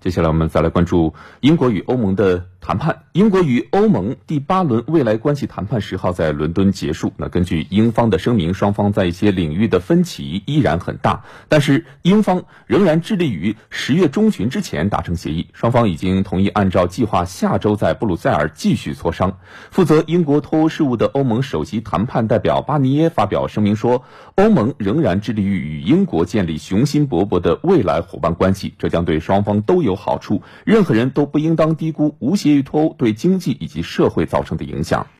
接下来我们再来关注英国与欧盟的谈判。英国与欧盟第八轮未来关系谈判十号在伦敦结束。那根据英方的声明，双方在一些领域的分歧依然很大，但是英方仍然致力于十月中旬之前达成协议。双方已经同意按照计划下周在布鲁塞尔继续磋商。负责英国脱欧事务的欧盟首席谈判代表巴尼耶发表声明说，欧盟仍然致力于与英国建立雄心勃勃的未来伙伴关系，这将对双方都有。有好处，任何人都不应当低估无协议脱欧对经济以及社会造成的影响。